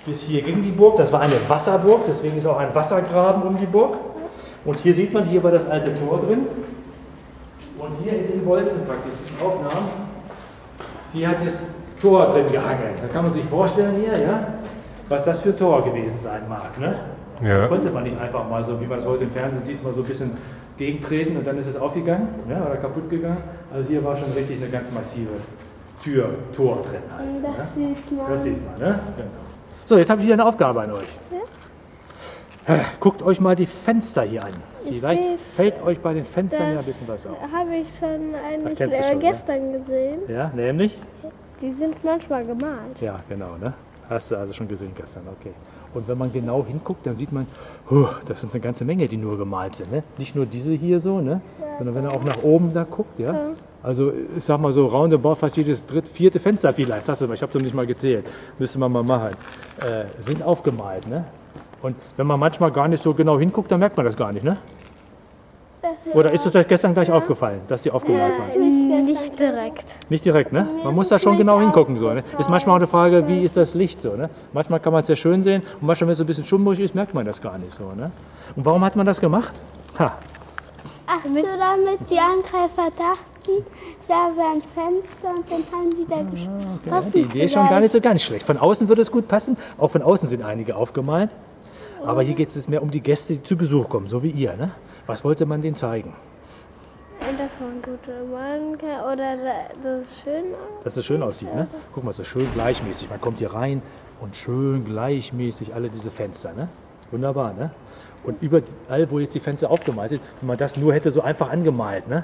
[SPEAKER 6] Bis hier ging die Burg. Das war eine Wasserburg, deswegen ist auch ein Wassergraben um die Burg. Und hier sieht man, hier war das alte Tor drin. Und hier in den Bolzen praktisch, diesen Aufnahmen, hier hat das Tor drin gehangen. Da kann man sich vorstellen hier, ja, was das für ein Tor gewesen sein mag. Ne?
[SPEAKER 1] Ja.
[SPEAKER 6] Konnte man nicht einfach mal so, wie man es heute im Fernsehen sieht, mal so ein bisschen gegentreten und dann ist es aufgegangen ja, oder kaputt gegangen. Also hier war schon richtig eine ganz massive Tür, Tor drin halt.
[SPEAKER 2] Das
[SPEAKER 6] ne?
[SPEAKER 2] sieht man.
[SPEAKER 6] Das sieht man, ne? Genau. So, jetzt habe ich hier eine Aufgabe an euch. Äh, Guckt euch mal die Fenster hier an. Vielleicht fällt euch bei den Fenstern ja ein bisschen was auf.
[SPEAKER 2] habe ich schon eigentlich äh,
[SPEAKER 6] schon, ne?
[SPEAKER 2] gestern gesehen.
[SPEAKER 6] Ja, nämlich?
[SPEAKER 2] Die sind manchmal gemalt.
[SPEAKER 6] Ja, genau, ne? Hast du also schon gesehen gestern, okay. Und wenn man genau hinguckt, dann sieht man, huh, das sind eine ganze Menge, die nur gemalt sind. Ne? Nicht nur diese hier so, ne? sondern wenn er auch nach oben da guckt, ja. Also ich sag mal so roundabout fast jedes dritte, vierte Fenster vielleicht, sagst du mal, ich habe das nicht mal gezählt, müsste man mal machen, äh, sind aufgemalt. Ne? Und wenn man manchmal gar nicht so genau hinguckt, dann merkt man das gar nicht, ne? Oder ist es euch gestern gleich aufgefallen, dass die aufgemalt waren?
[SPEAKER 3] Nicht direkt.
[SPEAKER 6] Nicht direkt, ne? Man muss da schon genau hingucken. So, ne? Ist manchmal auch eine Frage, wie ist das Licht so, ne? Manchmal kann man es sehr schön sehen und manchmal, wenn es so ein bisschen schummrig ist, merkt man das gar nicht so, ne? Und warum hat man das gemacht? Ha,
[SPEAKER 2] Ach so, damit die Angreifer dachten, da wäre ein Fenster und dann haben die da geschossen.
[SPEAKER 6] ja, die Idee ist schon gar nicht so ganz schlecht. Von außen würde es gut passen. Auch von außen sind einige aufgemalt. Aber hier geht es mehr um die Gäste, die zu Besuch kommen, so wie ihr, ne? Was wollte man denen zeigen?
[SPEAKER 3] Das man gut malen kann. Oder da- das ist schön aus.
[SPEAKER 6] Dass es schön aussieht, ne? Guck mal, so schön gleichmäßig. Man kommt hier rein und schön gleichmäßig alle diese Fenster, ne? Wunderbar, ne? Und überall, wo jetzt die Fenster aufgemalt sind, wenn man das nur hätte so einfach angemalt, ne?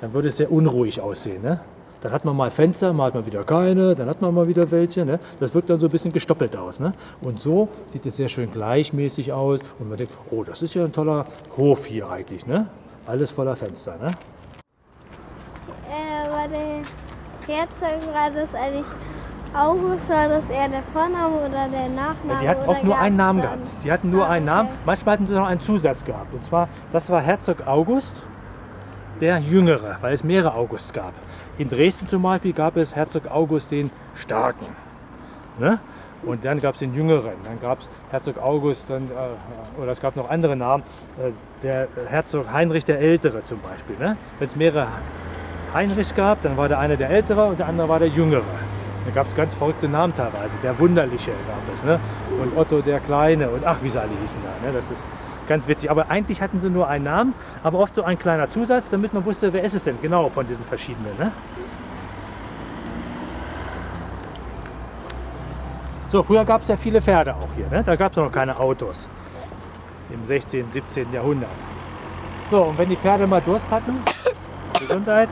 [SPEAKER 6] Dann würde es sehr unruhig aussehen, ne? Dann hat man mal Fenster, mal hat man wieder keine, dann hat man mal wieder welche, ne? Das wirkt dann so ein bisschen gestoppelt aus, ne? Und so sieht es sehr schön gleichmäßig aus und man denkt, oh, das ist ja ein toller Hof hier eigentlich, ne? Alles voller Fenster, ne?
[SPEAKER 3] Äh, war der Herzog, war das eigentlich August, war das eher der Vorname oder der Nachname?
[SPEAKER 6] Die hatten oft nur einen Namen
[SPEAKER 3] dann-
[SPEAKER 6] gehabt. Die hatten nur einen Namen. Manchmal hatten sie noch einen Zusatz gehabt. Und zwar, das war Herzog August, der Jüngere, weil es mehrere Augusts gab. In Dresden zum Beispiel gab es Herzog August den Starken. Ne? Und dann gab es den Jüngeren. Dann gab es Herzog August, dann, äh, oder es gab noch andere Namen. Äh, der Herzog Heinrich der Ältere zum Beispiel. Ne? Wenn es mehrere Heinrich gab, dann war der eine der Ältere und der andere war der Jüngere. Da gab es ganz verrückte Namen teilweise. Der Wunderliche gab es. Ne? Und Otto der Kleine und ach, wie sie alle hießen da. Ne? Das ist ganz witzig. Aber eigentlich hatten sie nur einen Namen, aber oft so ein kleiner Zusatz, damit man wusste, wer ist es denn genau von diesen verschiedenen. Ne? So, früher gab es ja viele Pferde auch hier. Ne? Da gab es noch keine Autos. Im 16., 17. Jahrhundert. So, und wenn die Pferde mal Durst hatten, [laughs] Gesundheit,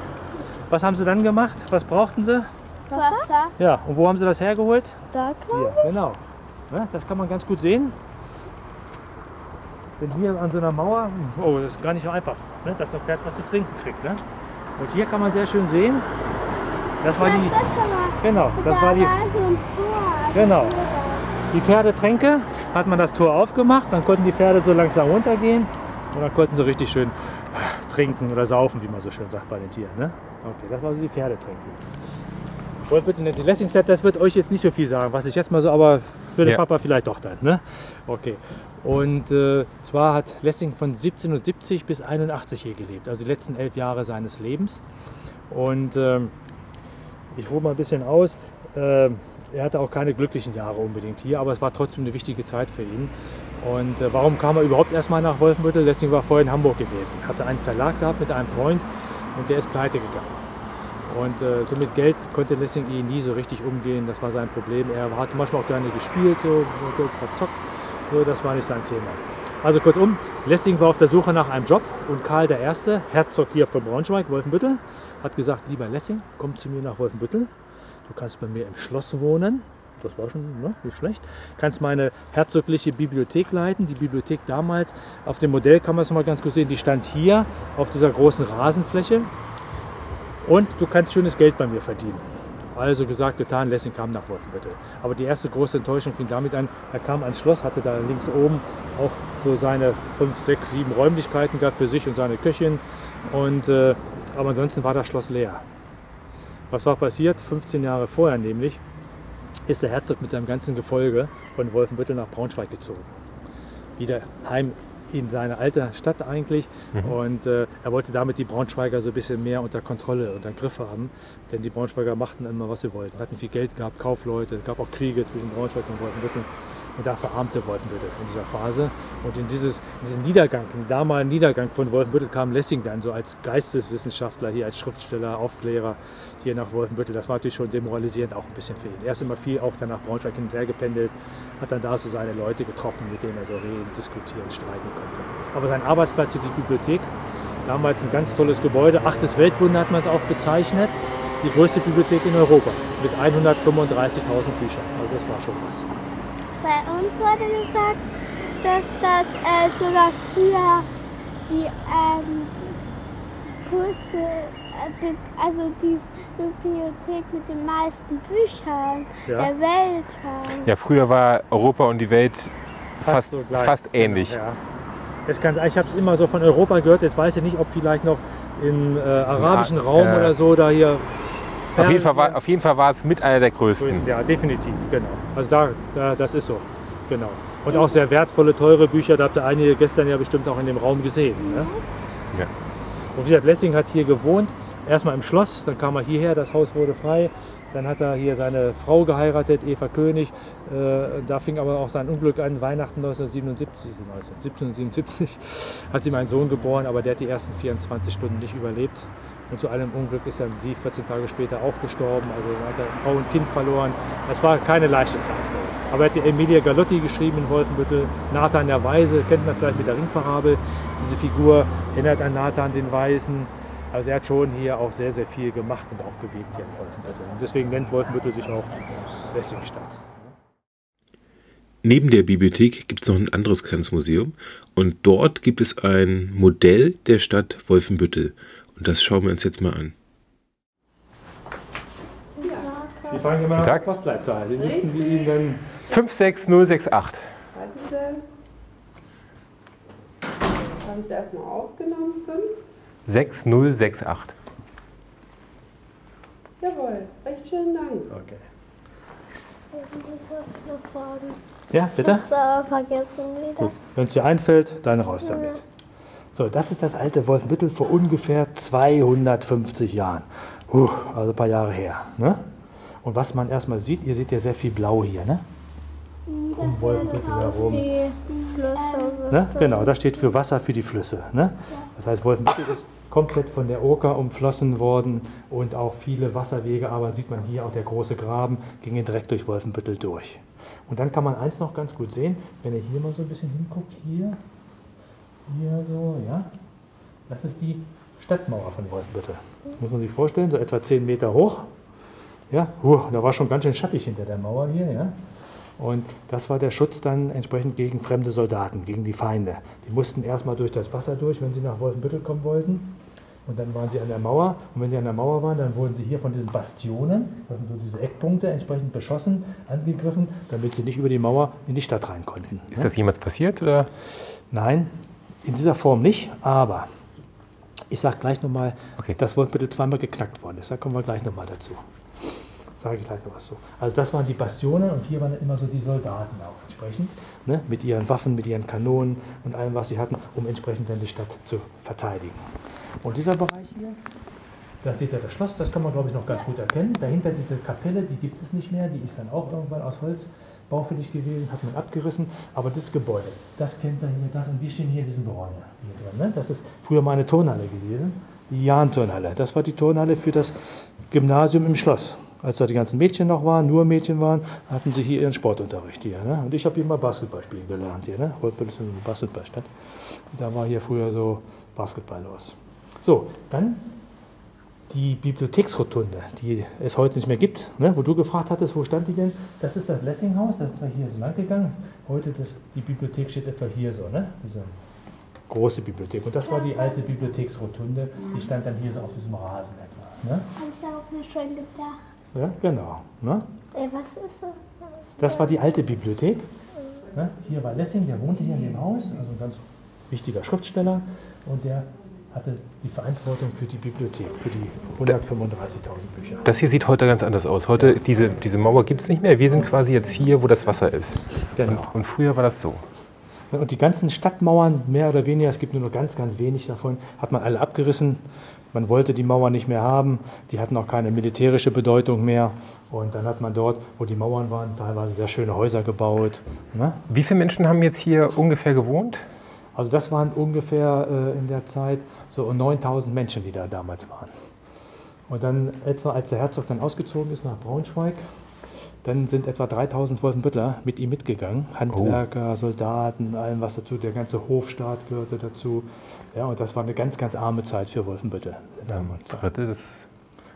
[SPEAKER 6] was haben sie dann gemacht? Was brauchten sie?
[SPEAKER 2] Wasser?
[SPEAKER 6] Ja, und wo haben sie das hergeholt?
[SPEAKER 2] Da
[SPEAKER 6] Hier, genau. Ne, das kann man ganz gut sehen. Denn hier an so einer Mauer, oh, das ist gar nicht so einfach, ne, dass das Pferd was zu trinken kriegt. Ne? Und hier kann man sehr schön sehen, das war die,
[SPEAKER 2] das war,
[SPEAKER 6] genau, das
[SPEAKER 2] da
[SPEAKER 6] war die, Genau. die Pferdetränke. Hat man das Tor aufgemacht, dann konnten die Pferde so langsam runtergehen und dann konnten sie richtig schön trinken oder saufen, wie man so schön sagt bei den Tieren. Ne? Okay, das war so die Pferdetränke. Und bitte Nancy Lessingstadt, das wird euch jetzt nicht so viel sagen, was ich jetzt mal so, aber für den
[SPEAKER 1] Ja.
[SPEAKER 6] Papa vielleicht doch dann. Ne? Okay. Und äh, zwar hat Lessing von 1770 bis 81 hier gelebt, also die letzten elf Jahre seines Lebens. Und ähm, ich hole mal ein bisschen aus. Ähm, er hatte auch keine glücklichen Jahre unbedingt hier, aber es war trotzdem eine wichtige Zeit für ihn. Und äh, warum kam er überhaupt erstmal nach Wolfenbüttel? Lessing war vorher in Hamburg gewesen, hatte einen Verlag gehabt mit einem Freund und der ist pleite gegangen. Und äh, so mit Geld konnte Lessing eh nie so richtig umgehen, das war sein Problem. Er hat manchmal auch gerne gespielt, so Geld verzockt, so, das war nicht sein Thema. Also kurzum, Lessing war auf der Suche nach einem Job und Karl I., Herzog hier von Braunschweig, Wolfenbüttel, hat gesagt, lieber Lessing, komm zu mir nach Wolfenbüttel, du kannst bei mir im Schloss wohnen, das war schon ne, nicht schlecht, kannst meine herzogliche Bibliothek leiten, die Bibliothek damals, auf dem Modell kann man es mal ganz gut sehen, die stand hier auf dieser großen Rasenfläche und du kannst schönes Geld bei mir verdienen. Also gesagt, getan, Lessing kam nach Wolfenbüttel. Aber die erste große Enttäuschung fing damit an, er kam ans Schloss, hatte da links oben auch so seine fünf, sechs, sieben Räumlichkeiten gehabt für sich und seine Köchin. Und, äh, aber ansonsten war das Schloss leer. Was war passiert? 15 Jahre vorher nämlich ist der Herzog mit seinem ganzen Gefolge von Wolfenbüttel nach Braunschweig gezogen. Wieder heim in seine alte Stadt eigentlich. Und äh, er wollte damit die Braunschweiger so ein bisschen mehr unter Kontrolle, unter Griff haben. Denn die Braunschweiger machten immer, was sie wollten. Hatten viel Geld gehabt, Kaufleute, es gab auch Kriege zwischen Braunschweig und Wolfenbüttel. Und da verarmte Wolfenbüttel in dieser Phase. Und in, dieses, in diesen Niedergang, den damaligen Niedergang von Wolfenbüttel kam Lessing dann so als Geisteswissenschaftler, hier als Schriftsteller, Aufklärer hier nach Wolfenbüttel. Das war natürlich schon demoralisierend auch ein bisschen für ihn. Er ist immer viel auch dann nach Braunschweig hin und her gependelt, hat dann da so seine Leute getroffen, mit denen er so reden, diskutieren, streiten konnte. Aber sein Arbeitsplatz hier, die Bibliothek, damals ein ganz tolles Gebäude, achtes Weltwunder hat man es auch bezeichnet, die größte Bibliothek in Europa mit 135.000 Büchern. Also das war schon was.
[SPEAKER 2] Bei uns wurde gesagt, dass das äh, sogar früher die ähm, größte, äh, also die Bibliothek mit den meisten Büchern
[SPEAKER 6] Ja.
[SPEAKER 2] der Welt war.
[SPEAKER 1] Ja, früher war Europa und die Welt fast,
[SPEAKER 6] so gleich.
[SPEAKER 1] fast ähnlich.
[SPEAKER 6] Genau, ja. Es kann, ich habe es immer so von Europa gehört, jetzt weiß ich nicht, ob vielleicht noch im äh, arabischen
[SPEAKER 1] Ja,
[SPEAKER 6] Raum
[SPEAKER 1] ja.
[SPEAKER 6] oder so da hier.
[SPEAKER 1] Auf jeden, Fall war, auf jeden Fall war es mit einer der größten.
[SPEAKER 6] Größten, Ja, definitiv, genau. Also da, da, das ist so, genau. Und auch sehr wertvolle, teure Bücher, da habt ihr einige gestern ja bestimmt auch in dem Raum gesehen. Ne?
[SPEAKER 1] Ja.
[SPEAKER 6] Und wie gesagt, Lessing hat hier gewohnt, erstmal im Schloss, dann kam er hierher, das Haus wurde frei. Dann hat er hier seine Frau geheiratet, Eva König. Äh, da fing aber auch sein Unglück an, Weihnachten 1977, 1777 [laughs] hat sie ihm einen Sohn geboren, aber der hat die ersten 24 Stunden nicht überlebt. Und zu einem Unglück ist dann sie 14 Tage später auch gestorben. Also hat er Frau und Kind verloren. Es war keine leichte Zeit für ihn. Aber er hat die Emilia Galotti geschrieben in Wolfenbüttel. Nathan der Weise, kennt man vielleicht mit der Ringparabel. Diese Figur erinnert an Nathan den Weisen. Also er hat schon hier auch sehr, sehr viel gemacht und auch bewegt hier in Wolfenbüttel. Und deswegen nennt Wolfenbüttel sich auch Lessingstadt.
[SPEAKER 4] Neben der Bibliothek gibt es noch ein anderes kleines Museum und dort gibt es ein Modell der Stadt Wolfenbüttel. Und das schauen wir uns jetzt mal an.
[SPEAKER 6] Sie fragen immer nach. Postleitzahl. Die müssten Sie Ihnen
[SPEAKER 1] 56068.
[SPEAKER 7] Warten Sie. Haben Sie erstmal aufgenommen? Fünf?
[SPEAKER 1] 6068.
[SPEAKER 7] Jawohl, recht schönen Dank.
[SPEAKER 6] Okay.
[SPEAKER 3] Ich muss noch fragen.
[SPEAKER 6] Ja, bitte?
[SPEAKER 3] Hab's aber vergessen wieder.
[SPEAKER 6] Wenn es dir einfällt, dann raus damit. So, das ist das alte Wolfenbüttel vor ungefähr 250 Jahren. Huh, also ein paar Jahre her. Ne? Und was man erstmal sieht, ihr seht ja sehr viel Blau hier, ne? Um Wolfenbüttel herum.
[SPEAKER 3] Die Flüsse.
[SPEAKER 6] Ne? Genau, das steht für Wasser für die Flüsse. Ne? Das heißt, Wolfenbüttel ist komplett von der Oker umflossen worden und auch viele Wasserwege, aber sieht man hier auch der große Graben, gingen direkt durch Wolfenbüttel durch. Und dann kann man eins noch ganz gut sehen, wenn ihr hier mal so ein bisschen hinguckt, hier, hier so, ja, das ist die Stadtmauer von Wolfenbüttel. Muss man sich vorstellen, so etwa 10 Meter hoch. Ja, huh, da war schon ganz schön schattig hinter der Mauer hier, ja. Und das war der Schutz dann entsprechend gegen fremde Soldaten, gegen die Feinde. Die mussten erstmal durch das Wasser durch, wenn sie nach Wolfenbüttel kommen wollten. Und dann waren sie an der Mauer. Und wenn sie an der Mauer waren, dann wurden sie hier von diesen Bastionen, das sind so diese Eckpunkte, entsprechend beschossen, angegriffen, damit sie nicht über die Mauer in die Stadt rein konnten.
[SPEAKER 4] Ist das jemals passiert? Oder?
[SPEAKER 6] Nein, in dieser Form nicht, aber ich sage gleich nochmal,
[SPEAKER 4] Okay.
[SPEAKER 6] dass Wolfenbüttel zweimal geknackt worden ist. Da kommen wir gleich nochmal dazu. Sage ich gleich noch was zu. Also das waren die Bastionen und hier waren immer so die Soldaten auch entsprechend, ne, mit ihren Waffen, mit ihren Kanonen und allem, was sie hatten, um entsprechend dann die Stadt zu verteidigen. Und dieser Bereich hier, da seht ihr das Schloss, das kann man glaube ich noch ganz gut erkennen. Dahinter diese Kapelle, die gibt es nicht mehr, die ist dann auch irgendwann aus Holz baufällig gewesen, hat man abgerissen. Aber das Gebäude, das kennt ihr hier, das und wir stehen hier in diesem Gebäude. Ne? Das ist früher mal eine Turnhalle gewesen, die Jahn-Turnhalle. Das war die Turnhalle für das Gymnasium im Schloss. Als da die ganzen Mädchen noch waren, nur Mädchen waren, hatten sie hier ihren Sportunterricht hier. Ne? Und ich habe hier mal Basketball spielen gelernt hier. Ne? Wolfenbüttel ist eine Basketballstadt. Da war hier früher so Basketball los. So, dann die Bibliotheksrotunde, die es heute nicht mehr gibt, ne, wo du gefragt hattest, wo stand die denn? Das ist das Lessinghaus, da sind wir hier so lang gegangen. Heute das, die Bibliothek steht etwa hier so, ne? diese große Bibliothek. Und das war die alte Bibliotheksrotunde, die stand dann hier so auf diesem Rasen etwa. Ne?
[SPEAKER 2] Hab ich auch mir schon gedacht.
[SPEAKER 6] Ja, genau. Ne?
[SPEAKER 2] Ey, was ist das?
[SPEAKER 6] Das war die alte Bibliothek. Ne? Hier war Lessing, der wohnte hier in dem Haus, also ein ganz wichtiger Schriftsteller. Und der hatte die Verantwortung für die Bibliothek, für die 135.000 Bücher.
[SPEAKER 4] Das hier sieht heute ganz anders aus. Heute, diese, diese Mauer gibt es nicht mehr. Wir sind quasi jetzt hier, wo das Wasser ist.
[SPEAKER 6] Genau.
[SPEAKER 4] Und früher war das so.
[SPEAKER 6] Und die ganzen Stadtmauern, mehr oder weniger, es gibt nur noch ganz, ganz wenig davon, hat man alle abgerissen. Man wollte die Mauern nicht mehr haben. Die hatten auch keine militärische Bedeutung mehr. Und dann hat man dort, wo die Mauern waren, teilweise sehr schöne Häuser gebaut. Ne?
[SPEAKER 4] Wie viele Menschen haben jetzt hier ungefähr gewohnt?
[SPEAKER 6] Also das waren ungefähr äh, in der Zeit so 9000 Menschen, die da damals waren. Und dann etwa, als der Herzog dann ausgezogen ist nach Braunschweig, dann sind etwa 3000 Wolfenbüttler mit ihm mitgegangen. Handwerker, Soldaten, allem was dazu. Der ganze Hofstaat gehörte dazu. Ja, und das war eine ganz, ganz arme Zeit für Wolfenbüttel.
[SPEAKER 4] das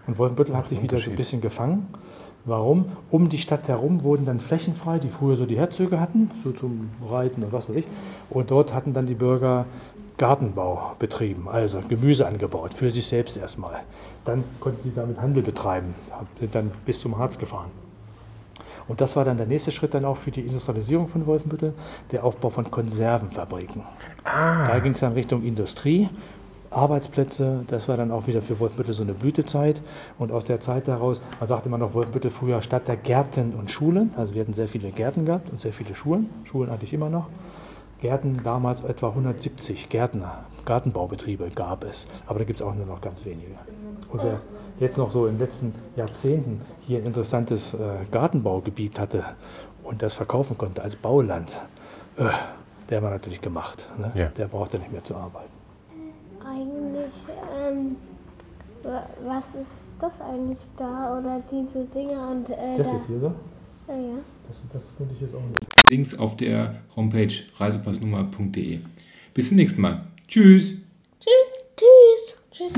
[SPEAKER 6] Und Wolfenbüttel hat sich wieder so ein bisschen gefangen. Warum? Um die Stadt herum wurden dann Flächen frei, die früher so die Herzöge hatten, so zum Reiten und was weiß ich. Und dort hatten dann die Bürger Gartenbau betrieben, also Gemüse angebaut, für sich selbst erstmal. Dann konnten sie damit Handel betreiben, sind dann bis zum Harz gefahren. Und das war dann der nächste Schritt dann auch für die Industrialisierung von Wolfenbüttel, der Aufbau von Konservenfabriken. Da ging es dann Richtung Industrie, Arbeitsplätze, das war dann auch wieder für Wolfenbüttel so eine Blütezeit. Und aus der Zeit daraus, man sagte immer noch Wolfenbüttel früher Stadt der Gärten und Schulen. Also wir hatten sehr viele Gärten gehabt und sehr viele Schulen. Schulen hatte ich immer noch. Gärten damals etwa 170 Gärtner, Gartenbaubetriebe gab es. Aber da gibt es auch nur noch ganz wenige. Und wer jetzt noch so in den letzten Jahrzehnten hier ein interessantes äh, Gartenbaugebiet hatte und das verkaufen konnte als Bauland, äh, der war natürlich gemacht. Ne?
[SPEAKER 4] Ja.
[SPEAKER 6] Der brauchte nicht mehr zu arbeiten.
[SPEAKER 2] Eigentlich, ähm, wa- was ist das eigentlich da? Oder diese Dinger und äh,
[SPEAKER 6] Das
[SPEAKER 2] da,
[SPEAKER 6] jetzt hier so?
[SPEAKER 2] Ja, ja.
[SPEAKER 6] Das, das könnte ich jetzt auch nicht.
[SPEAKER 1] Links auf der Homepage reisepassnummer.de. Bis zum nächsten Mal. Tschüss!
[SPEAKER 2] Tschüss. Tschüss.